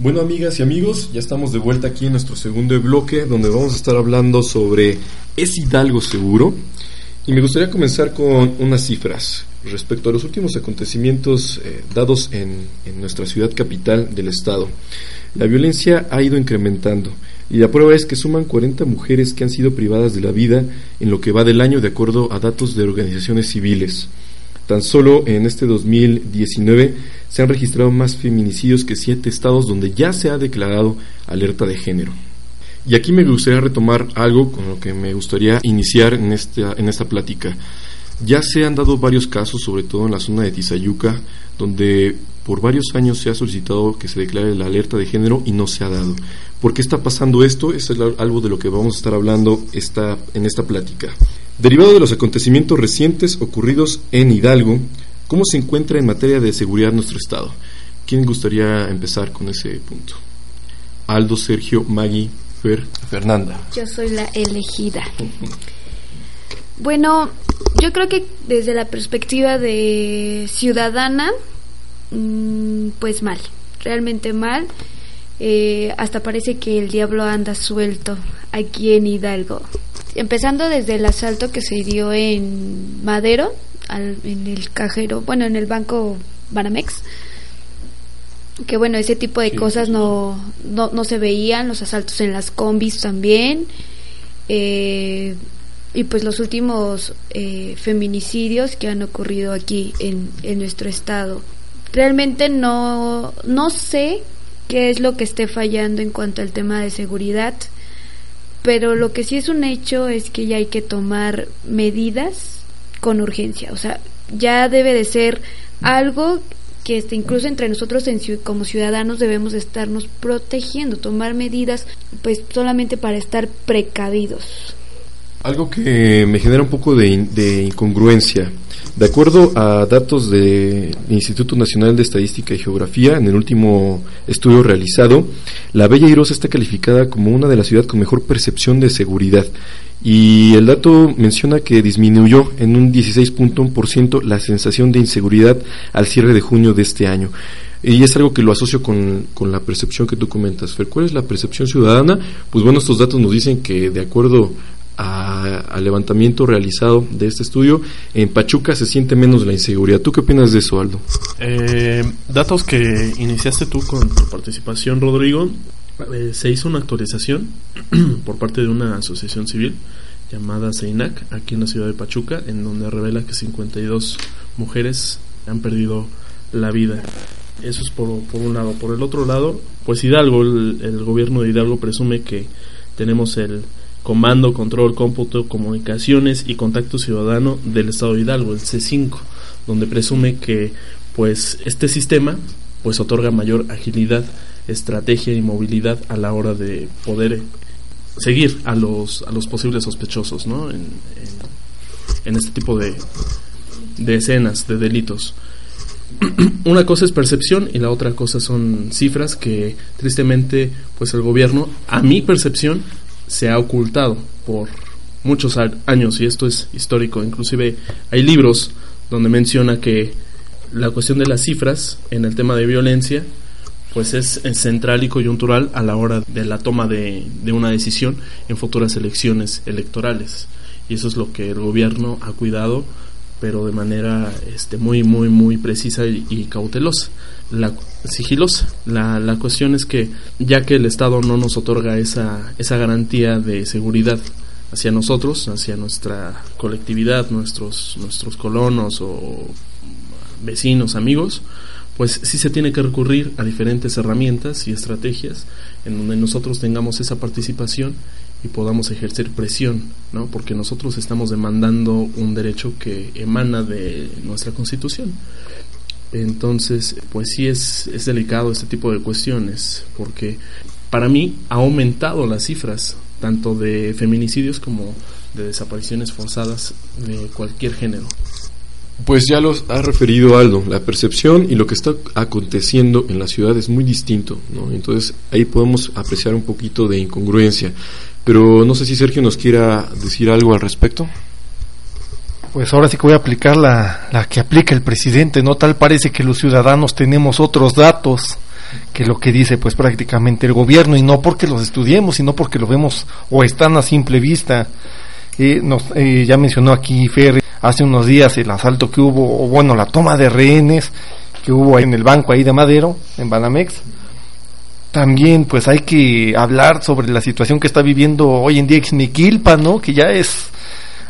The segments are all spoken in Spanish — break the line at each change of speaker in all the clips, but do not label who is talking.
Bueno, amigas y amigos, ya estamos de vuelta aquí en nuestro segundo bloque, donde vamos a estar hablando sobre ¿es Hidalgo seguro? Y me gustaría comenzar con unas cifras respecto a los últimos acontecimientos eh, dados en, en nuestra ciudad capital del estado. La violencia ha ido incrementando y la prueba es que suman 40 mujeres que han sido privadas de la vida en lo que va del año de acuerdo a datos de organizaciones civiles. Tan solo en este 2019 se han registrado más feminicidios que siete estados donde ya se ha declarado alerta de género. Y aquí me gustaría retomar algo con lo que me gustaría iniciar en esta, en esta plática. Ya se han dado varios casos, sobre todo en la zona de Tizayuca, donde por varios años se ha solicitado que se declare la alerta de género y no se ha dado. ¿Por qué está pasando esto? Eso es algo de lo que vamos a estar hablando esta, en esta plática. Derivado de los acontecimientos recientes ocurridos en Hidalgo, ¿cómo se encuentra en materia de seguridad nuestro Estado? ¿Quién gustaría empezar con ese punto? Aldo, Sergio, Maggie, Fer, Fernanda.
Yo soy la elegida. Bueno, yo creo que desde la perspectiva de ciudadana, mm, pues mal, realmente mal. Eh, hasta parece que el diablo anda suelto aquí en Hidalgo. Empezando desde el asalto que se dio en Madero, en el cajero, bueno, en el banco Banamex, que bueno, ese tipo de cosas no, no, no, se veían, los asaltos en las combis también, eh, y pues los últimos eh, feminicidios que han ocurrido aquí en, en nuestro estado. Realmente no, no sé qué es lo que esté fallando en cuanto al tema de seguridad, pero lo que sí es un hecho es que ya hay que tomar medidas con urgencia, o sea, ya debe de ser algo que este, incluso entre nosotros en, como ciudadanos debemos estarnos protegiendo, tomar medidas pues solamente para estar precavidos.
Algo que me genera un poco de, de incongruencia. De acuerdo a datos del Instituto Nacional de Estadística y Geografía, en el último estudio realizado, la Bella Irosa está calificada como una de las ciudades con mejor percepción de seguridad. Y el dato menciona que disminuyó en un 16.1% la sensación de inseguridad al cierre de junio de este año. Y es algo que lo asocio con, con la percepción que tú comentas. Fer, ¿cuál es la percepción ciudadana? Pues bueno, estos datos nos dicen que de acuerdo al levantamiento realizado de este estudio, en Pachuca se siente menos la inseguridad. ¿Tú qué opinas de eso, Aldo?
Eh, datos que iniciaste tú con tu participación, Rodrigo. Eh, se hizo una actualización por parte de una asociación civil llamada CEINAC aquí en la ciudad de Pachuca, en donde revela que 52 mujeres han perdido la vida. Eso es por, por un lado. Por el otro lado, pues Hidalgo, el gobierno de Hidalgo presume que tenemos el Comando, Control, Cómputo, Comunicaciones y Contacto Ciudadano del Estado de Hidalgo, el C5, donde presume que pues este sistema pues otorga mayor agilidad, estrategia y movilidad a la hora de poder seguir a los a los posibles sospechosos, ¿no? En, en, este tipo de, de escenas, de delitos. Una cosa es percepción y la otra cosa son cifras que tristemente pues el gobierno, a mi percepción, se ha ocultado por muchos años y esto es histórico. Inclusive hay libros donde menciona que la cuestión de las cifras en el tema de violencia pues es, central y coyuntural a la hora de la toma de, una decisión en futuras elecciones electorales. Y eso es lo que el gobierno ha cuidado, pero de manera este, muy, muy, muy precisa y cautelosa la sigilosa. La, la cuestión es que ya que el Estado no nos otorga esa, esa garantía de seguridad hacia nosotros, hacia nuestra colectividad, nuestros, nuestros colonos o vecinos, amigos, pues sí se tiene que recurrir a diferentes herramientas y estrategias en donde nosotros tengamos esa participación y podamos ejercer presión, ¿no? Porque nosotros estamos demandando un derecho que emana de nuestra Constitución. Entonces, pues sí es, es delicado este tipo de cuestiones, porque para mí ha aumentado las cifras, tanto de feminicidios como de desapariciones forzadas de cualquier género.
Pues ya los ha referido Aldo, la percepción y lo que está aconteciendo en la ciudad es muy distinto, ¿no? Entonces ahí podemos apreciar un poquito de incongruencia. Pero no sé si Sergio nos quiera decir algo al respecto.
Pues ahora sí que voy a aplicar la, la que aplica el presidente, ¿no? Tal parece que los ciudadanos tenemos otros datos que lo que dice pues prácticamente el gobierno y no porque los estudiemos, sino porque lo vemos o están a simple vista. Eh, nos, eh, ya mencionó aquí Ferry hace unos días el asalto que hubo, o bueno, la toma de rehenes que hubo en el banco ahí de Madero, en Banamex. También pues hay que hablar sobre la situación que está viviendo hoy en día Xmiquilpa, ¿no? Que ya es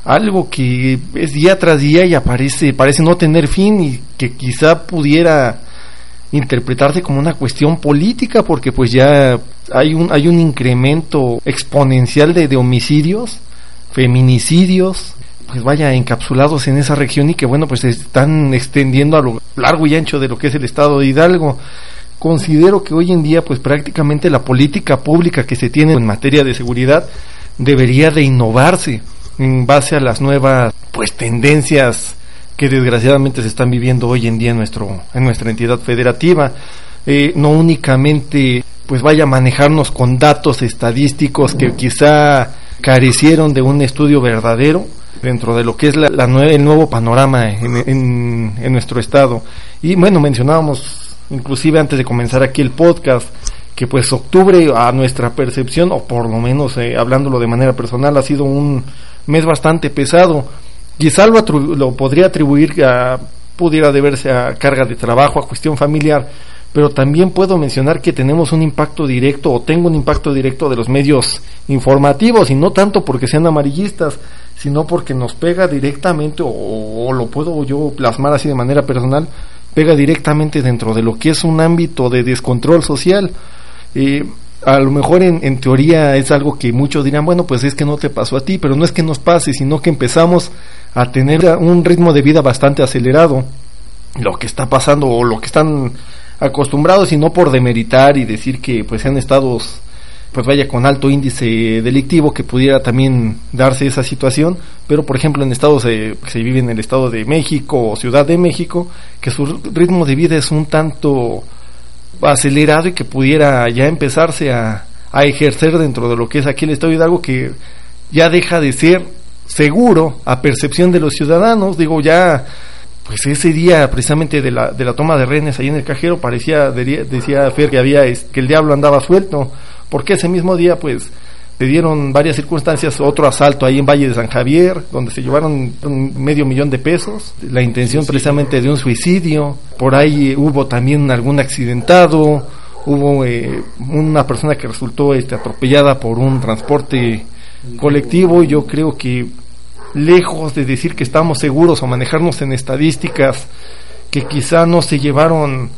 algo que es día tras día y aparece, parece no tener fin y que quizá pudiera interpretarse como una cuestión política porque pues ya hay un hay un incremento exponencial de, de homicidios feminicidios pues vaya encapsulados en esa región y que bueno pues se están extendiendo a lo largo y ancho de lo que es el estado de Hidalgo considero que hoy en día pues prácticamente la política pública que se tiene en materia de seguridad debería de innovarse en base a las nuevas pues tendencias que desgraciadamente se están viviendo hoy en día en nuestro en nuestra entidad federativa eh, no únicamente pues vaya a manejarnos con datos estadísticos que quizá carecieron de un estudio verdadero dentro de lo que es la, el nuevo panorama en, en, nuestro estado. Y bueno, mencionábamos inclusive antes de comenzar aquí el podcast que pues octubre a nuestra percepción, o por lo menos eh, hablándolo de manera personal, ha sido un mes bastante pesado. Quizá lo, lo podría atribuir a, pudiera deberse a carga de trabajo, a cuestión familiar, pero también puedo mencionar que tenemos un impacto directo o tengo un impacto directo de los medios informativos y no tanto porque sean amarillistas, sino porque nos pega directamente o, lo puedo yo plasmar así de manera personal, pega directamente dentro de lo que es un ámbito de descontrol social. Eh, a lo mejor en, en, teoría es algo que muchos dirán, bueno, pues es que no te pasó a ti, pero no es que nos pase, sino que empezamos a tener un ritmo de vida bastante acelerado. Lo que está pasando o lo que están acostumbrados y no por demeritar y decir que pues sean estados pues vaya con alto índice delictivo que pudiera también darse esa situación, pero por ejemplo en estados que se vive en el estado de México o Ciudad de México, que su ritmo de vida es un tanto acelerado y que pudiera ya empezarse a, a ejercer dentro de lo que es aquí el estado de Hidalgo que ya deja de ser seguro a percepción de los ciudadanos, digo ya pues ese día precisamente de la, de la toma de rehenes ahí en el cajero parecía, decía Fer que había, que el diablo andaba suelto, porque ese mismo día pues le dieron varias circunstancias, otro asalto ahí en Valle de San Javier, donde se llevaron un medio millón de pesos, la intención precisamente de un suicidio, por ahí hubo también algún accidentado, hubo eh, una persona que resultó este, atropellada por un transporte colectivo, y yo creo que lejos de decir que estamos seguros o manejarnos en estadísticas que quizá no se llevaron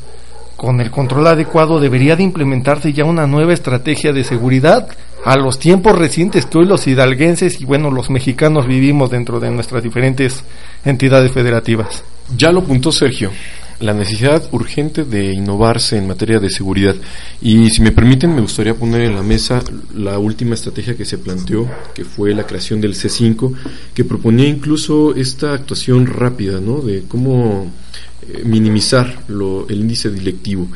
con el control adecuado, debería de implementarse ya una nueva estrategia de seguridad a los tiempos recientes que hoy los hidalguenses y bueno, los mexicanos vivimos dentro de nuestras diferentes entidades federativas.
Ya lo apuntó Sergio la necesidad urgente de innovarse en materia de seguridad. Y si me permiten, me gustaría poner en la mesa la última estrategia que se planteó, que fue la creación del C5, que proponía incluso esta actuación rápida, ¿no? De cómo eh, minimizar lo, el índice delictivo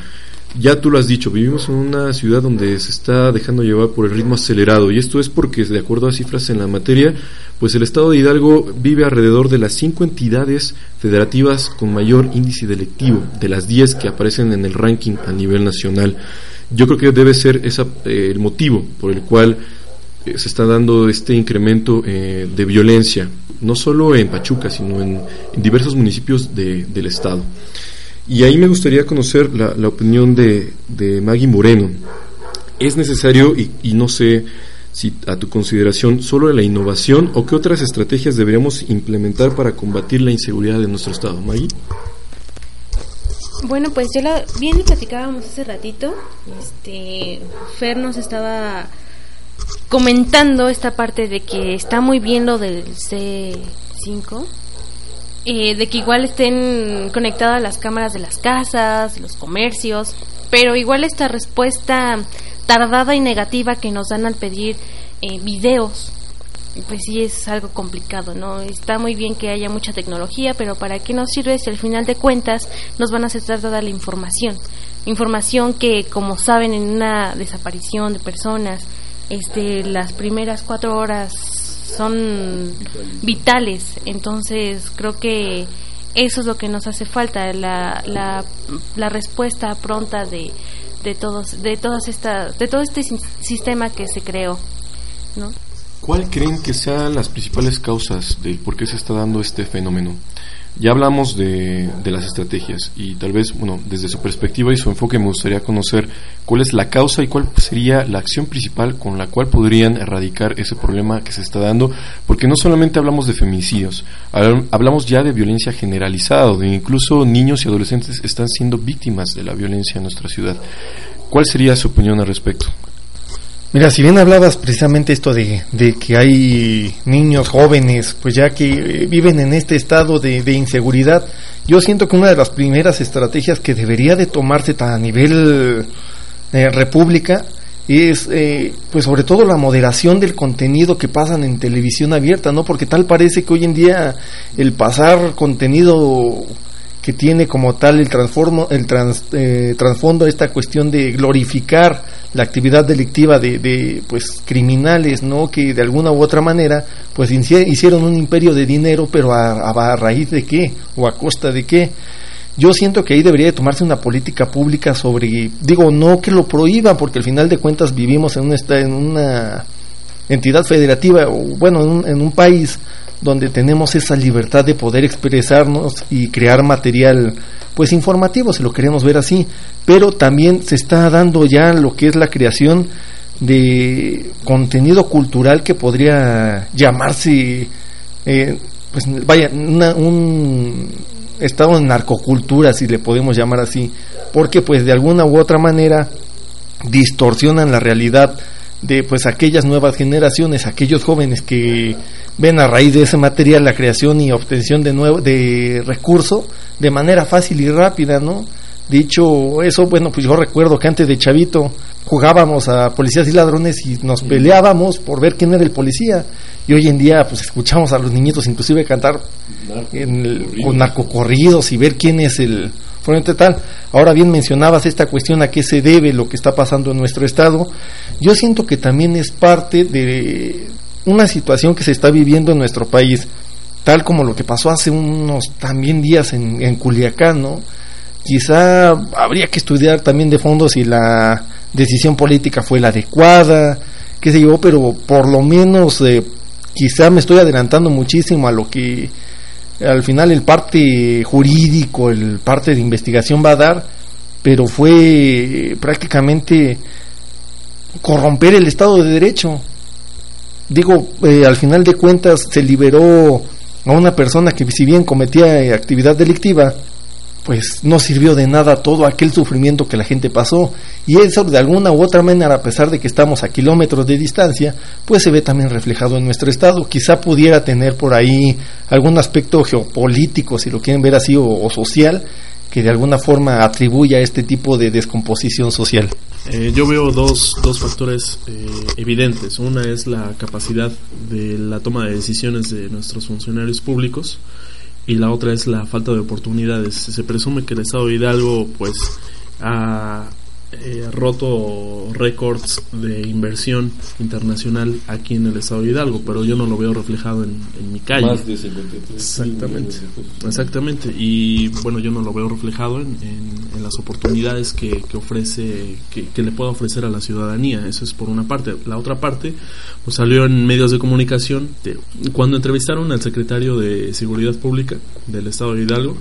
ya tú lo has dicho, vivimos en una ciudad donde se está dejando llevar por el ritmo acelerado y esto es porque, de acuerdo a cifras en la materia, pues el estado de Hidalgo vive alrededor de las cinco entidades federativas con mayor índice delictivo, de las diez que aparecen en el ranking a nivel nacional. Yo creo que debe ser esa, eh, el motivo por el cual eh, se está dando este incremento de violencia, no solo en Pachuca, sino en, diversos municipios del estado. Y ahí me gustaría conocer la, la opinión de, de, Maggie Moreno. ¿Es necesario, y, y, no sé si a tu consideración, solo la innovación o qué otras estrategias deberíamos implementar para combatir la inseguridad de nuestro Estado? Maggie.
Bueno, pues ya la, bien lo platicábamos hace ratito. Este, Fer nos estaba comentando esta parte de que está muy bien lo del C5, eh, de que igual estén conectadas las cámaras de las casas, los comercios, pero igual esta respuesta tardada y negativa que nos dan al pedir eh, videos, pues sí es algo complicado, ¿no? Está muy bien que haya mucha tecnología, pero ¿para qué nos sirve si al final de cuentas nos van a aceptar toda la información? Información que, como saben, en una desaparición de personas, este, las primeras cuatro horas son vitales. Entonces, creo que eso es lo que nos hace falta, la, la, la respuesta pronta de, de todos, de todas estas, de todo este sistema que se creó, ¿no?
¿Cuál creen que sean las principales causas de por qué se está dando este fenómeno? Ya hablamos de, de, las estrategias y tal vez, bueno, desde su perspectiva y su enfoque me gustaría conocer cuál es la causa y cuál sería la acción principal con la cual podrían erradicar ese problema que se está dando, porque no solamente hablamos de feminicidios, hablamos ya de violencia generalizada, donde incluso niños y adolescentes están siendo víctimas de la violencia en nuestra ciudad. ¿Cuál sería su opinión al respecto?
Mira, si bien hablabas precisamente esto de, que hay niños jóvenes, pues ya que eh, viven en este estado de, inseguridad, yo siento que una de las primeras estrategias que debería de tomarse a nivel eh, república es, eh, pues sobre todo la moderación del contenido que pasan en televisión abierta, ¿no? Porque tal parece que hoy en día el pasar contenido que tiene como tal el el trans, eh, trasfondo esta cuestión de glorificar la actividad delictiva de, de, pues criminales, ¿no? Que de alguna u otra manera pues hicieron un imperio de dinero, pero a, a, raíz de qué o a costa de qué. Yo siento que ahí debería de tomarse una política pública sobre, digo, no que lo prohíban, porque al final de cuentas vivimos en una, en una entidad federativa, o bueno, en un, en un país donde tenemos esa libertad de poder expresarnos y crear material pues informativo, si lo queremos ver así, pero también se está dando ya lo que es la creación de contenido cultural que podría llamarse eh, pues vaya un estado de narcocultura si le podemos llamar así porque pues de alguna u otra manera distorsionan la realidad de pues aquellas nuevas generaciones, aquellos jóvenes que ven a raíz de ese material la creación y obtención de nuevo de recurso de manera fácil y rápida, ¿no? Dicho eso, bueno, pues yo recuerdo que antes de chavito jugábamos a policías y ladrones y nos peleábamos por ver quién era el policía. Y hoy en día, pues escuchamos a los niñitos inclusive cantar en con narcocorridos y ver quién es el frente tal. Ahora bien mencionabas esta cuestión a qué se debe lo que está pasando en nuestro estado. Yo siento que también es parte de una situación que se está viviendo en nuestro país, tal como lo que pasó hace unos también días en, Culiacán, ¿no? Quizá habría que estudiar también de fondo si la decisión política fue la adecuada, qué sé yo, pero por lo menos eh, quizá me estoy adelantando muchísimo a lo que al final el parte jurídico, el parte de investigación va a dar, pero fue prácticamente corromper el Estado de Derecho. Digo, eh, al final de cuentas se liberó a una persona que si bien cometía eh, actividad delictiva, pues no sirvió de nada todo aquel sufrimiento que la gente pasó. Y eso de alguna u otra manera a pesar de que estamos a kilómetros de distancia pues se ve también reflejado en nuestro estado. Quizá pudiera tener por ahí algún aspecto geopolítico si lo quieren ver así o, social que de alguna forma atribuya a este tipo de descomposición social
eh, yo veo dos, dos factores eh, evidentes una es la capacidad de la toma de decisiones de nuestros funcionarios públicos y la otra es la falta de oportunidades. Se presume que el Estado de Hidalgo pues ha eh, roto récords de inversión internacional aquí en el estado de Hidalgo, pero yo no lo veo reflejado en, mi calle.
Más de 53.
Exactamente, exactamente. Y bueno, yo no lo veo reflejado en, las oportunidades que, que ofrece, que, le pueda ofrecer a la ciudadanía. Eso es por una parte. La otra parte, pues salió en medios de comunicación cuando entrevistaron al secretario de Seguridad Pública del estado de Hidalgo,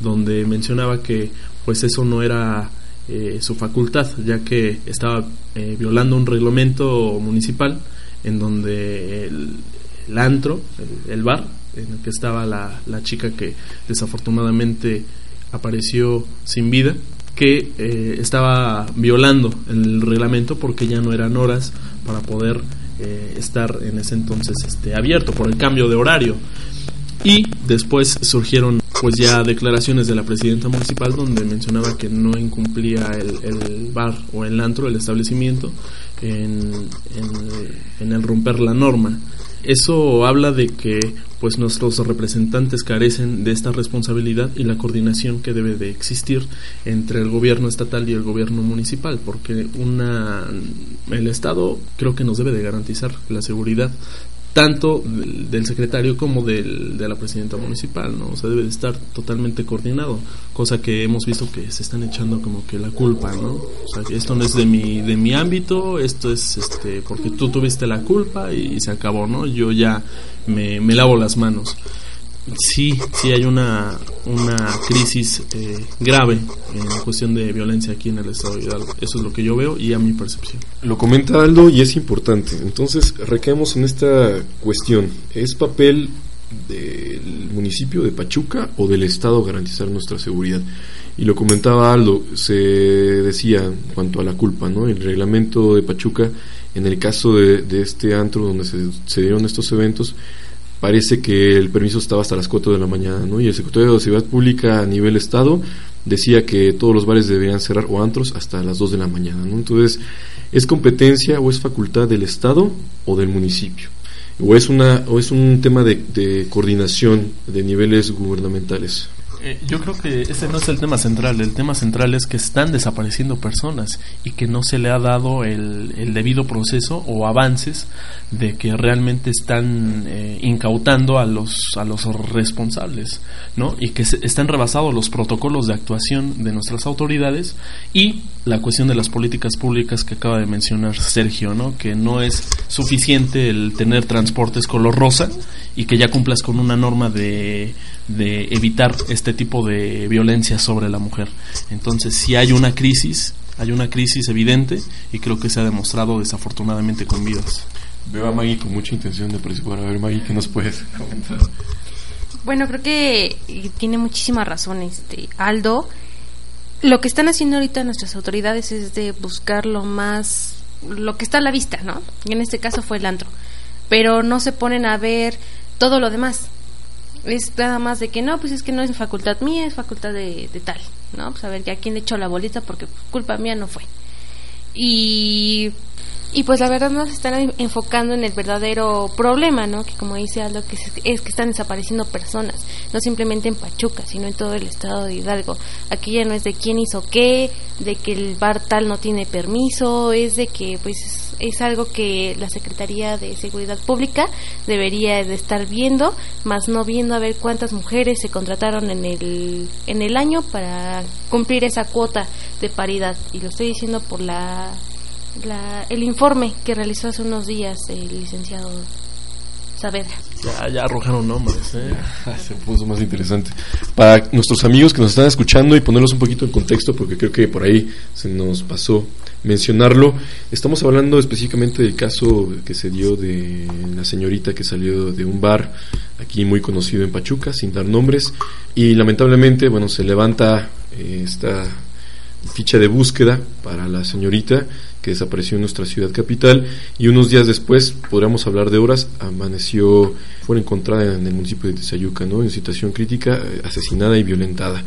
donde mencionaba que pues eso no era eh, su facultad, ya que estaba eh, violando un reglamento municipal en donde el, antro, el, bar, en el que estaba la, la, chica que desafortunadamente apareció sin vida, que eh, estaba violando el reglamento porque ya no eran horas para poder estar en ese entonces este, abierto por el cambio de horario. Y después surgieron pues ya declaraciones de la presidenta municipal donde mencionaba que no incumplía el, el bar o el antro, el establecimiento, en, en, el romper la norma. Eso habla de que pues nuestros representantes carecen de esta responsabilidad y la coordinación que debe de existir entre el gobierno estatal y el gobierno municipal, porque una el Estado creo que nos debe de garantizar la seguridad tanto del, secretario como del, de la presidenta municipal, ¿no? O sea, debe de estar totalmente coordinado, cosa que hemos visto que se están echando como que la culpa, ¿no? O sea, esto no es de mi, de mi ámbito, esto es este, porque tú tuviste la culpa y, se acabó, ¿no? Yo ya me lavo las manos sí, sí hay una, una crisis eh, grave en cuestión de violencia aquí en el estado de Hidalgo. Eso es lo que yo veo y a mi percepción.
Lo comenta Aldo y es importante. Entonces, recaemos en esta cuestión. ¿Es papel del municipio de Pachuca o del estado garantizar nuestra seguridad? Y lo comentaba Aldo, se decía en cuanto a la culpa, ¿no? El reglamento de Pachuca, en el caso de, de este antro donde se, se dieron estos eventos, parece que el permiso estaba hasta las 4 de la mañana, ¿no? Y el secretario de Seguridad Pública a nivel Estado decía que todos los bares deberían cerrar o antros hasta las 2 de la mañana, ¿no? Entonces, ¿es competencia o es facultad del Estado o del municipio? ¿O es, una, o es un tema de, de coordinación de niveles gubernamentales?
Eh, yo creo que ese no es el tema central. El tema central es que están desapareciendo personas y que no se le ha dado el, el debido proceso o avances de que realmente están eh, incautando a los a los responsables, ¿no? Y que están rebasados los protocolos de actuación de nuestras autoridades y la cuestión de las políticas públicas que acaba de mencionar Sergio, ¿no? Que no es suficiente el tener transportes color rosa y que ya cumplas con una norma de, de evitar este tipo de violencia sobre la mujer. Entonces, si hay una crisis, hay una crisis evidente y creo que se ha demostrado desafortunadamente con vidas.
Veo a Maggie con mucha intención de participar. A ver, Maggie, ¿qué nos puedes comentar?
Bueno, creo que tiene muchísima razón este Aldo. Lo que están haciendo ahorita nuestras autoridades es de buscar lo más lo que está a la vista, ¿no? Y en este caso fue el antro. Pero no se ponen a ver todo lo demás. Es nada más de que no, pues es que no es facultad mía, es facultad de, tal, ¿no? Pues a ver, ya quién le echó la bolita porque culpa mía no fue. Y y pues la verdad no se están enfocando en el verdadero problema, ¿no? Que como dice Aldo, que es, que están desapareciendo personas, no simplemente en Pachuca, sino en todo el estado de Hidalgo. Aquí ya no es de quién hizo qué, de que el bar tal no tiene permiso, es de que pues es, algo que la Secretaría de Seguridad Pública debería de estar viendo, más no viendo a ver cuántas mujeres se contrataron en el, en el año para cumplir esa cuota de paridad. Y lo estoy diciendo por la el informe que realizó hace unos días el licenciado Saavedra.
Ya, ya arrojaron nombres. ¿eh?
Se puso más interesante. Para nuestros amigos que nos están escuchando y ponerlos un poquito en contexto, porque creo que por ahí se nos pasó mencionarlo, estamos hablando específicamente del caso que se dio de la señorita que salió de un bar aquí muy conocido en Pachuca, sin dar nombres, y lamentablemente, bueno, se levanta eh, esta ficha de búsqueda para la señorita que desapareció en nuestra ciudad capital y unos días después, podríamos hablar de horas, amaneció, fue encontrada en el municipio de Tizayuca, ¿no? en situación crítica, eh, asesinada y violentada.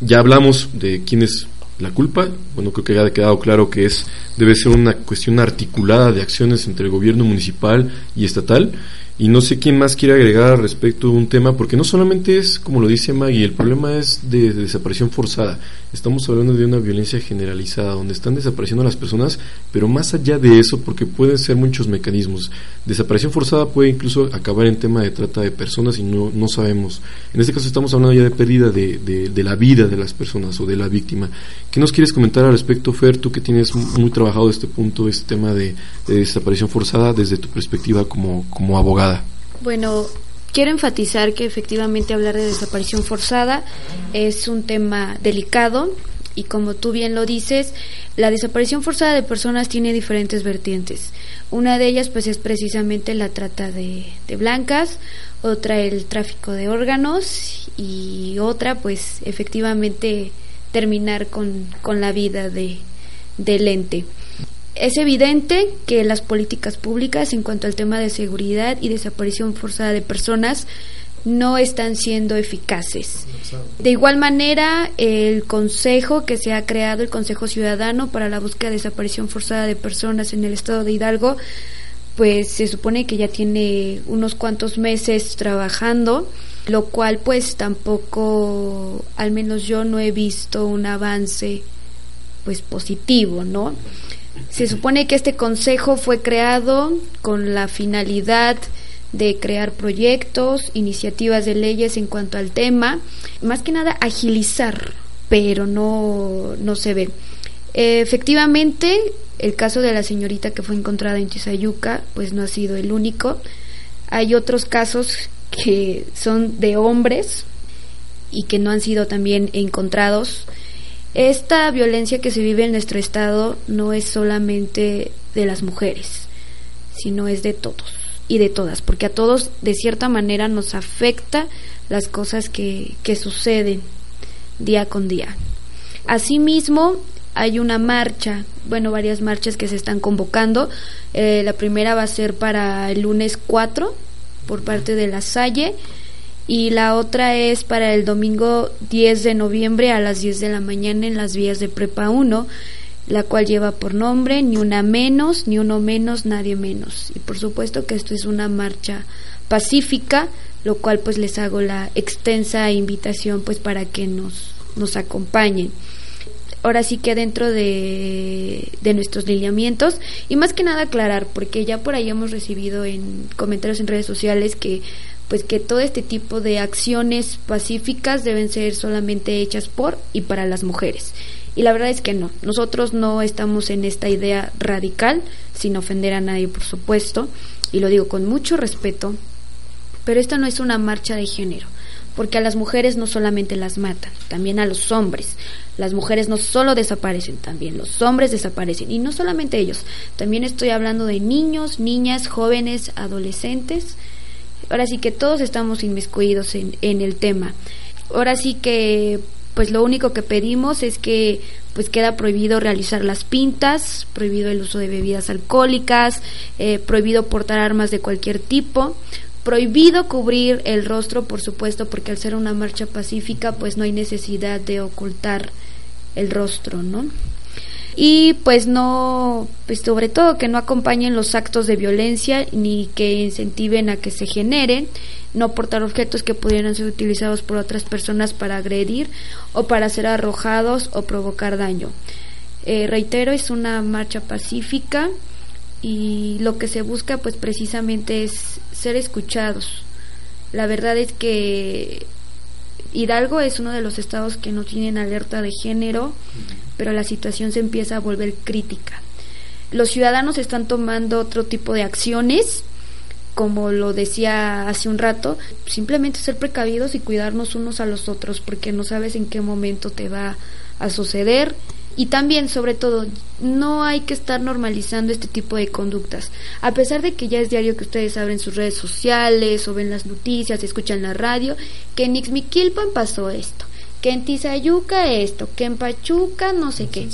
Ya hablamos de quién es la culpa, bueno, creo que ya ha quedado claro que es debe ser una cuestión articulada de acciones entre el gobierno municipal y estatal y no sé quién más quiere agregar al respecto de un tema, porque no solamente es, como lo dice Maggie, el problema es de, desaparición forzada. Estamos hablando de una violencia generalizada, donde están desapareciendo las personas, pero más allá de eso, porque pueden ser muchos mecanismos. Desaparición forzada puede incluso acabar en tema de trata de personas y no, no sabemos. En este caso estamos hablando ya de pérdida de, de, la vida de las personas o de la víctima. ¿Qué nos quieres comentar al respecto, Fer? Tú que tienes muy trabajado este punto, este tema de, de desaparición forzada desde tu perspectiva como, como
Bueno, quiero enfatizar que efectivamente hablar de desaparición forzada es un tema delicado y como tú bien lo dices, la desaparición forzada de personas tiene diferentes vertientes. Una de ellas pues es precisamente la trata de, blancas, otra el tráfico de órganos y otra pues efectivamente terminar con, con la vida de, del ente. Es evidente que las políticas públicas en cuanto al tema de seguridad y desaparición forzada de personas no están siendo eficaces. De igual manera, el consejo que se ha creado, el Consejo Ciudadano para la búsqueda de desaparición forzada de personas en el estado de Hidalgo, pues se supone que ya tiene unos cuantos meses trabajando, lo cual pues tampoco, al menos yo no he visto un avance pues positivo, ¿no? Se supone que este consejo fue creado con la finalidad de crear proyectos, iniciativas de leyes en cuanto al tema, más que nada agilizar, pero no, no se ve. efectivamente, el caso de la señorita que fue encontrada en Tizayuca, pues no ha sido el único. Hay otros casos que son de hombres y que no han sido también encontrados. Esta violencia que se vive en nuestro estado no es solamente de las mujeres, sino es de todos y de todas, porque a todos de cierta manera nos afecta las cosas que, que suceden día con día. Asimismo, hay una marcha, bueno, varias marchas que se están convocando. Eh, la primera va a ser para el lunes 4 por parte de la Salle y la otra es para el domingo 10 de noviembre a las 10 de la mañana en las vías de Prepa 1 la cual lleva por nombre ni una menos, ni uno menos, nadie menos. Y por supuesto que esto es una marcha pacífica, lo cual pues les hago la extensa invitación pues para que nos, nos acompañen. Ahora sí que dentro de, de nuestros lineamientos y más que nada aclarar, porque ya por ahí hemos recibido en comentarios en redes sociales que pues que todo este tipo de acciones pacíficas deben ser solamente hechas por y para las mujeres. Y la verdad es que no, nosotros no estamos en esta idea radical, sin ofender a nadie, por supuesto, y lo digo con mucho respeto, pero esta no es una marcha de género, porque a las mujeres no solamente las matan, también a los hombres. Las mujeres no solo desaparecen, también los hombres desaparecen, y no solamente ellos, también estoy hablando de niños, niñas, jóvenes, adolescentes. Ahora sí que todos estamos inmiscuidos en, en el tema. Ahora sí que pues lo único que pedimos es que pues queda prohibido realizar las pintas, prohibido el uso de bebidas alcohólicas, eh, prohibido portar armas de cualquier tipo, prohibido cubrir el rostro, por supuesto, porque al ser una marcha pacífica, pues no hay necesidad de ocultar el rostro, ¿no? Y pues no, pues sobre todo que no acompañen los actos de violencia ni que incentiven a que se generen no portar objetos que pudieran ser utilizados por otras personas para agredir o para ser arrojados o provocar daño. Eh, reitero, es una marcha pacífica y lo que se busca pues precisamente es ser escuchados. La verdad es que Hidalgo es uno de los estados que no tienen alerta de género, pero la situación se empieza a volver crítica. Los ciudadanos están tomando otro tipo de acciones como lo decía hace un rato, simplemente ser precavidos y cuidarnos unos a los otros, porque no sabes en qué momento te va a suceder. Y también, sobre todo, no hay que estar normalizando este tipo de conductas. A pesar de que ya es diario que ustedes abren sus redes sociales o ven las noticias, escuchan la radio, que en Ixmiquilpan pasó esto, que en Tizayuca esto, que en Pachuca no sé qué.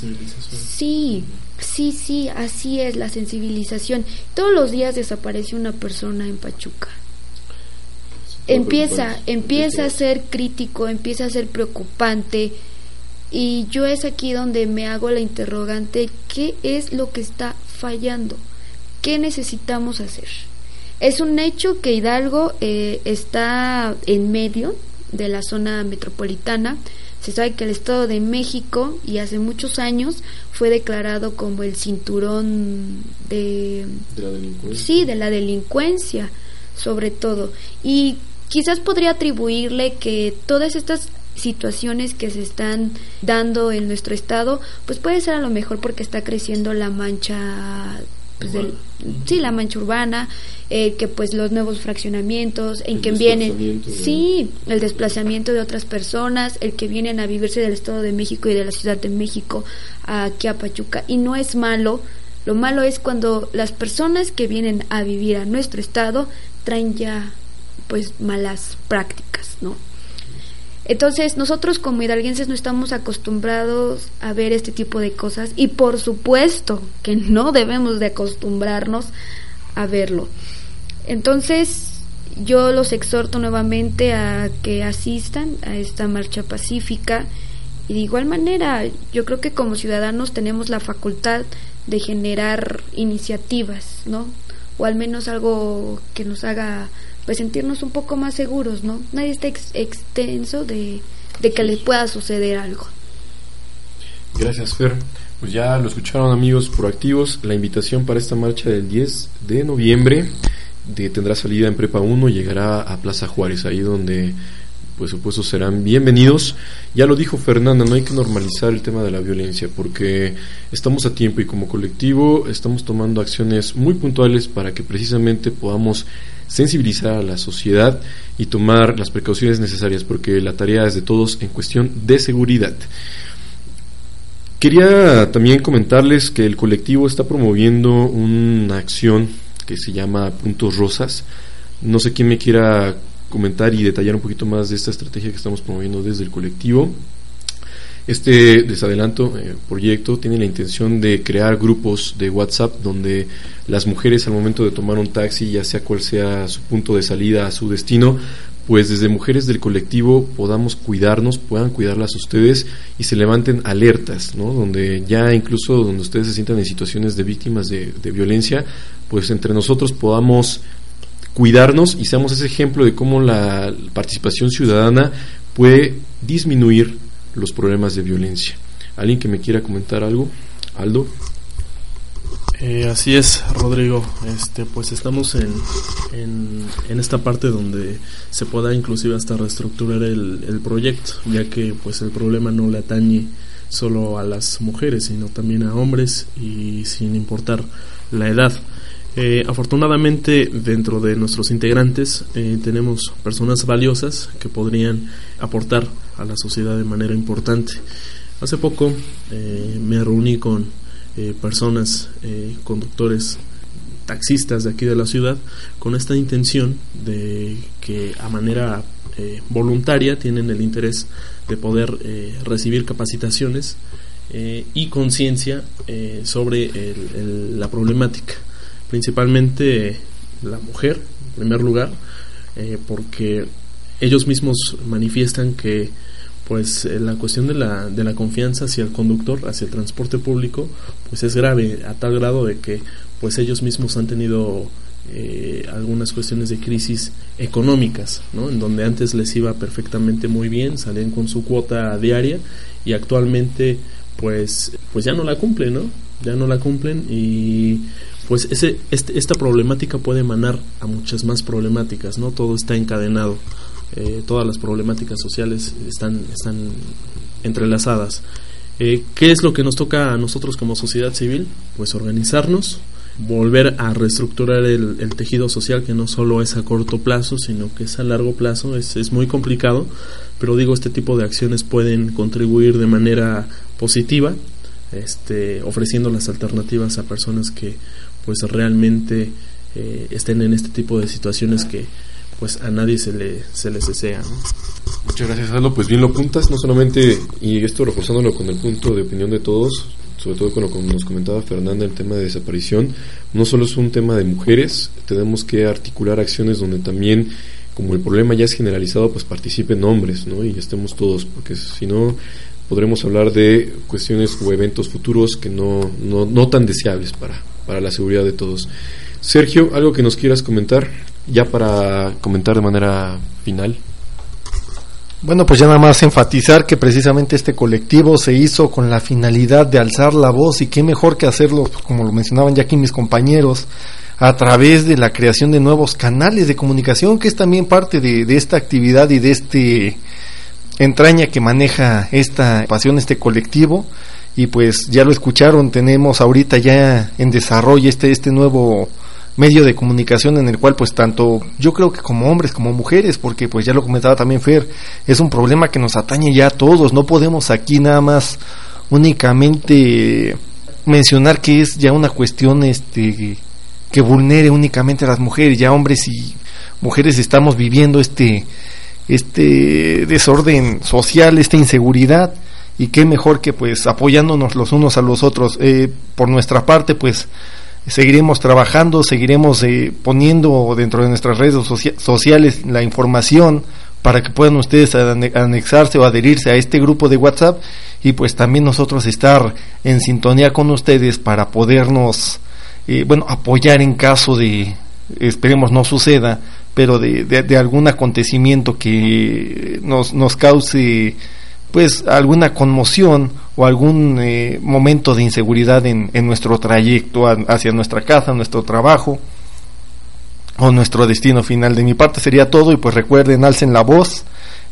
Sí, Sí, sí, así es la sensibilización. Todos los días desaparece una persona en Pachuca. Empieza, empieza a ser crítico, empieza a ser preocupante y yo es aquí donde me hago la interrogante, ¿qué es lo que está fallando? ¿Qué necesitamos hacer? Es un hecho que Hidalgo eh, está en medio de la zona metropolitana, se sabe que el Estado de México, y hace muchos años, fue declarado como el cinturón de...
¿De la delincuencia?
Sí, de la delincuencia, sobre todo. Y quizás podría atribuirle que todas estas situaciones que se están dando en nuestro estado, pues puede ser a lo mejor porque está creciendo la mancha pues, sí, la mancha urbana, eh, que pues los nuevos fraccionamientos, en que vienen, sí, el desplazamiento de otras personas, el que vienen a vivirse del Estado de México y de la Ciudad de México aquí a Pachuca, y no es malo, lo malo es cuando las personas que vienen a vivir a nuestro estado traen ya pues malas prácticas, ¿no? Entonces, nosotros como hidalguenses no estamos acostumbrados a ver este tipo de cosas y por supuesto que no debemos de acostumbrarnos a verlo. Entonces, yo los exhorto nuevamente a que asistan a esta marcha pacífica y de igual manera yo creo que como ciudadanos tenemos la facultad de generar iniciativas, ¿no? O al menos algo que nos haga pues sentirnos un poco más seguros, ¿no? Nadie está extenso de, de que les pueda suceder algo.
Gracias, Fer. Pues ya lo escucharon amigos proactivos, la invitación para esta marcha del 10 de noviembre de, tendrá salida en Prepa 1, llegará a Plaza Juárez, ahí donde pues supuesto serán bienvenidos. Ya lo dijo Fernanda, no hay que normalizar el tema de la violencia porque estamos a tiempo y como colectivo estamos tomando acciones muy puntuales para que precisamente podamos sensibilizar a la sociedad y tomar las precauciones necesarias porque la tarea es de todos en cuestión de seguridad. Quería también comentarles que el colectivo está promoviendo una acción que se llama Puntos Rosas. No sé quién me quiera comentar y detallar un poquito más de esta estrategia que estamos promoviendo desde el colectivo. Este desadelanto eh, proyecto tiene la intención de crear grupos de WhatsApp donde las mujeres al momento de tomar un taxi, ya sea cual sea su punto de salida a su destino, pues desde mujeres del colectivo podamos cuidarnos, puedan cuidarlas ustedes y se levanten alertas, ¿no? Donde ya incluso donde ustedes se sientan en situaciones de víctimas de, de violencia, pues entre nosotros podamos cuidarnos y seamos ese ejemplo de cómo la participación ciudadana puede disminuir los problemas de violencia. ¿Alguien que me quiera comentar algo? Aldo.
Eh, así es, Rodrigo. Este, pues estamos en, en, esta parte donde se pueda inclusive hasta reestructurar el, el, proyecto, ya que pues el problema no le atañe solo a las mujeres, sino también a hombres y sin importar la edad. Eh, afortunadamente dentro de nuestros integrantes eh, tenemos personas valiosas que podrían aportar a la sociedad de manera importante. Hace poco eh, me reuní con personas, conductores, taxistas de aquí de la ciudad, con esta intención de que a manera voluntaria tienen el interés de poder recibir capacitaciones y conciencia sobre la problemática principalmente la mujer, en primer lugar, eh, porque ellos mismos manifiestan que pues eh, la cuestión de la, de la confianza hacia el conductor, hacia el transporte público, pues es grave a tal grado de que pues ellos mismos han tenido eh, algunas cuestiones de crisis económicas, ¿no? En donde antes les iba perfectamente muy bien, salían con su cuota diaria y actualmente pues pues ya no la cumplen, ¿no? Ya no la cumplen y pues ese, este, esta problemática puede emanar a muchas más problemáticas, ¿no? Todo está encadenado, eh, todas las problemáticas sociales están, están entrelazadas. Eh, ¿Qué es lo que nos toca a nosotros como sociedad civil? Pues organizarnos, volver a reestructurar el, tejido social que no solo es a corto plazo, sino que es a largo plazo, es, es muy complicado, pero digo, este tipo de acciones pueden contribuir de manera positiva, este, ofreciendo las alternativas a personas que pues realmente eh, estén en este tipo de situaciones que pues a nadie se, le, se les desea.
Muchas gracias, Aldo. Pues bien lo apuntas, no solamente, y esto reforzándolo con el punto de opinión de todos, sobre todo con lo que nos comentaba Fernanda, el tema de desaparición, no solo es un tema de mujeres, tenemos que articular acciones donde también, como el problema ya es generalizado, pues participen hombres, ¿no? Y estemos todos, porque si no, podremos hablar de cuestiones o eventos futuros que no, no, no tan deseables para, para la seguridad de todos. Sergio, algo que nos quieras comentar, ya para comentar de manera final.
Bueno, pues ya nada más enfatizar que precisamente este colectivo se hizo con la finalidad de alzar la voz y qué mejor que hacerlo, como lo mencionaban ya aquí mis compañeros, a través de la creación de nuevos canales de comunicación, que es también parte de, de esta actividad y de este entraña que maneja esta pasión, este colectivo y pues ya lo escucharon, tenemos ahorita ya en desarrollo este, este nuevo medio de comunicación en el cual pues tanto yo creo que como hombres como mujeres porque pues ya lo comentaba también Fer es un problema que nos atañe ya a todos no podemos aquí nada más únicamente mencionar que es ya una cuestión este que vulnere únicamente a las mujeres ya hombres y mujeres estamos viviendo este este desorden social esta inseguridad y qué mejor que pues apoyándonos los unos a los otros. Eh, por nuestra parte pues seguiremos trabajando, seguiremos eh, poniendo dentro de nuestras redes sociales la información para que puedan ustedes anexarse o adherirse a este grupo de WhatsApp y pues también nosotros estar en sintonía con ustedes para podernos, eh, bueno, apoyar en caso de, esperemos no suceda, pero de, de, algún acontecimiento que nos, nos cause pues alguna conmoción o algún eh, momento de inseguridad en, en nuestro trayecto hacia nuestra casa, nuestro trabajo o nuestro destino final. De mi parte sería todo y pues recuerden, alcen la voz.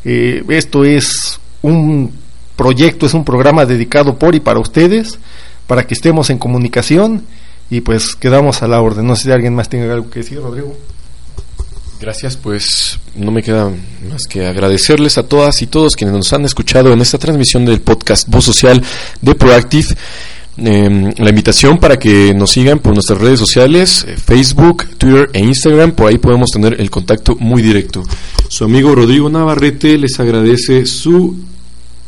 Eh, esto es un proyecto, es un programa dedicado por y para ustedes, para que estemos en comunicación y pues quedamos a la orden. No sé si alguien más tiene algo que decir, Rodrigo.
Gracias, pues no me queda más que agradecerles a todas y todos quienes nos han escuchado en esta transmisión del podcast Voz Social de Proactive. Em, la invitación para que nos sigan por nuestras redes sociales, eh, Facebook, Twitter e Instagram, por ahí podemos tener el contacto muy directo. Su amigo Rodrigo Navarrete les agradece su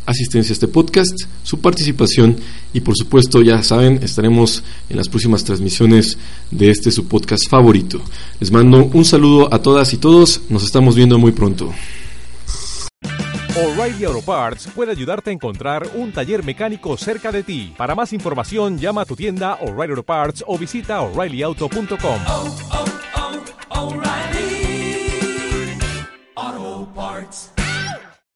asistencia a este podcast, su participación y por supuesto ya saben, estaremos en las próximas transmisiones de este su podcast favorito. Les mando un saludo a todas y todos, nos estamos viendo muy pronto.
O'Reilly Auto Parts puede ayudarte a encontrar un taller mecánico cerca de ti. Para más información, llama a tu tienda O'Reilly Auto Parts o visita oreillyauto.com. Oh, oh, oh,